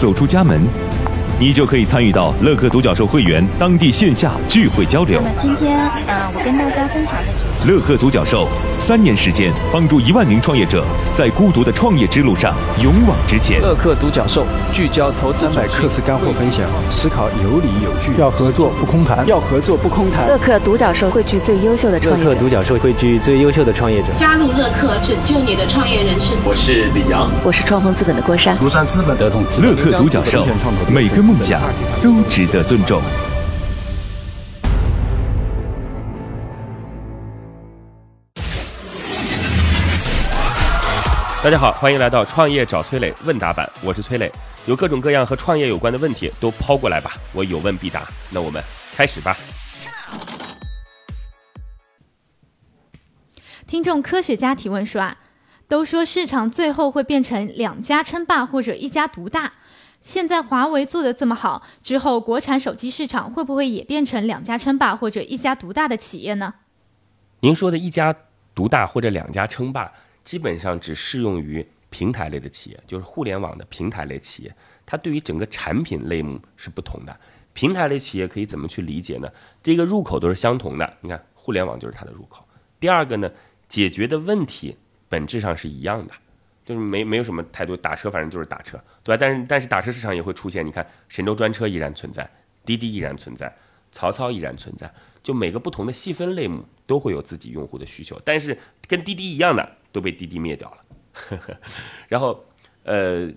走出家门，你就可以参与到乐客独角兽会员当地线下聚会交流。那么今天，呃，我跟大家分享的主乐客独角兽三年时间，帮助一万名创业者在孤独的创业之路上勇往直前。乐客独角兽聚焦投资百课时干货分享，思考有理有据，要合作不空谈，要合作不空谈。乐客独角兽汇聚最优秀的创业者。乐客独角兽汇聚最优秀的创业者。加入乐客，拯救你的创业人生。我是李阳，我是创丰资本的郭山。庐山资本的同资本。乐客独角兽，每个梦想都值得尊重。大家好，欢迎来到创业找崔磊问答版，我是崔磊，有各种各样和创业有关的问题都抛过来吧，我有问必答。那我们开始吧。听众科学家提问说啊，都说市场最后会变成两家称霸或者一家独大，现在华为做的这么好，之后国产手机市场会不会也变成两家称霸或者一家独大的企业呢？您说的一家独大或者两家称霸。基本上只适用于平台类的企业，就是互联网的平台类企业。它对于整个产品类目是不同的。平台类企业可以怎么去理解呢？第一个入口都是相同的，你看互联网就是它的入口。第二个呢，解决的问题本质上是一样的，就是没没有什么太多打车，反正就是打车，对吧？但是但是打车市场也会出现，你看神州专车依然存在，滴滴依然存在，曹操依然存在，就每个不同的细分类目都会有自己用户的需求，但是跟滴滴一样的。都被滴滴灭掉了，然后，呃，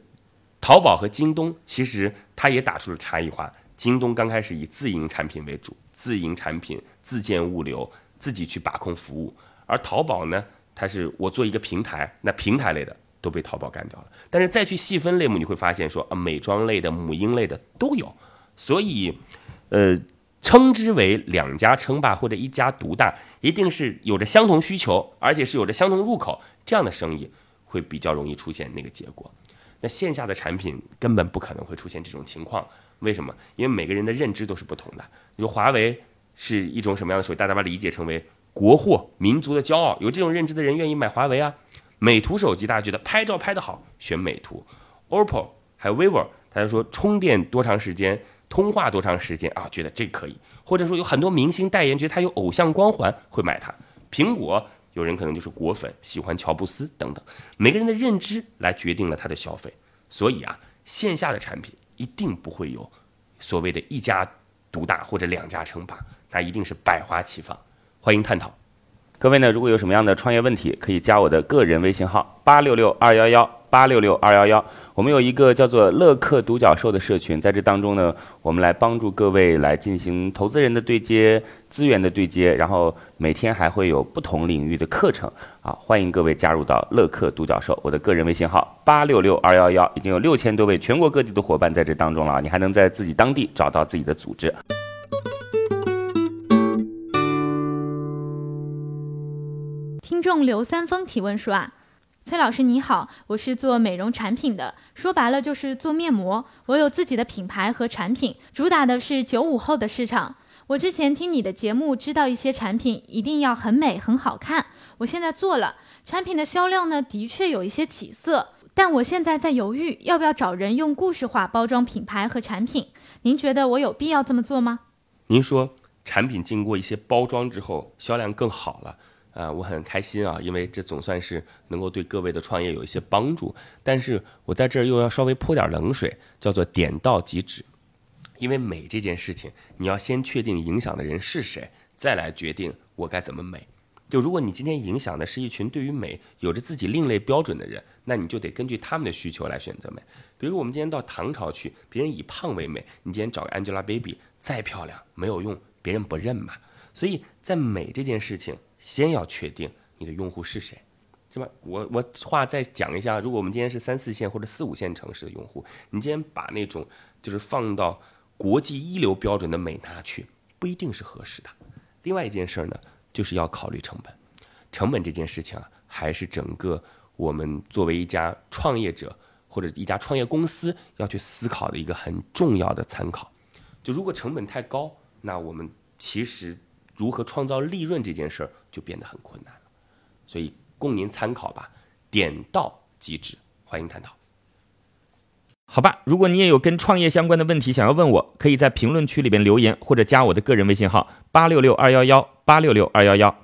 淘宝和京东其实它也打出了差异化。京东刚开始以自营产品为主，自营产品、自建物流，自己去把控服务；而淘宝呢，它是我做一个平台，那平台类的都被淘宝干掉了。但是再去细分类目，你会发现说啊，美妆类的、母婴类的都有。所以，呃。称之为两家称霸或者一家独大，一定是有着相同需求，而且是有着相同入口，这样的生意会比较容易出现那个结果。那线下的产品根本不可能会出现这种情况，为什么？因为每个人的认知都是不同的。你说华为是一种什么样的手机？大家把它理解成为国货、民族的骄傲，有这种认知的人愿意买华为啊。美图手机大家觉得拍照拍得好，选美图。OPPO 还有 vivo，大家说充电多长时间？通话多长时间啊？觉得这可以，或者说有很多明星代言，觉得他有偶像光环，会买它。苹果有人可能就是果粉，喜欢乔布斯等等。每个人的认知来决定了他的消费，所以啊，线下的产品一定不会有所谓的一家独大或者两家称霸，那一定是百花齐放。欢迎探讨。各位呢，如果有什么样的创业问题，可以加我的个人微信号八六六二幺幺八六六二幺幺。我们有一个叫做“乐客独角兽”的社群，在这当中呢，我们来帮助各位来进行投资人的对接、资源的对接，然后每天还会有不同领域的课程啊，欢迎各位加入到乐客独角兽。我的个人微信号八六六二幺幺，已经有六千多位全国各地的伙伴在这当中了，你还能在自己当地找到自己的组织。听众刘三丰提问说啊。崔老师你好，我是做美容产品的，说白了就是做面膜。我有自己的品牌和产品，主打的是九五后的市场。我之前听你的节目，知道一些产品一定要很美很好看。我现在做了，产品的销量呢，的确有一些起色。但我现在在犹豫，要不要找人用故事化包装品牌和产品？您觉得我有必要这么做吗？您说产品经过一些包装之后，销量更好了。啊，我很开心啊，因为这总算是能够对各位的创业有一些帮助。但是我在这儿又要稍微泼点冷水，叫做点到即止。因为美这件事情，你要先确定影响的人是谁，再来决定我该怎么美。就如果你今天影响的是一群对于美有着自己另类标准的人，那你就得根据他们的需求来选择美。比如我们今天到唐朝去，别人以胖为美，你今天找个 Angelababy 再漂亮没有用，别人不认嘛。所以在美这件事情。先要确定你的用户是谁，是吧？我我话再讲一下，如果我们今天是三四线或者四五线城市的用户，你今天把那种就是放到国际一流标准的美拿去，不一定是合适的。另外一件事儿呢，就是要考虑成本。成本这件事情啊，还是整个我们作为一家创业者或者一家创业公司要去思考的一个很重要的参考。就如果成本太高，那我们其实如何创造利润这件事儿就变得很困难了。所以供您参考吧，点到即止，欢迎探讨。好吧，如果你也有跟创业相关的问题想要问我，可以在评论区里边留言，或者加我的个人微信号八六六二幺幺八六六二幺幺。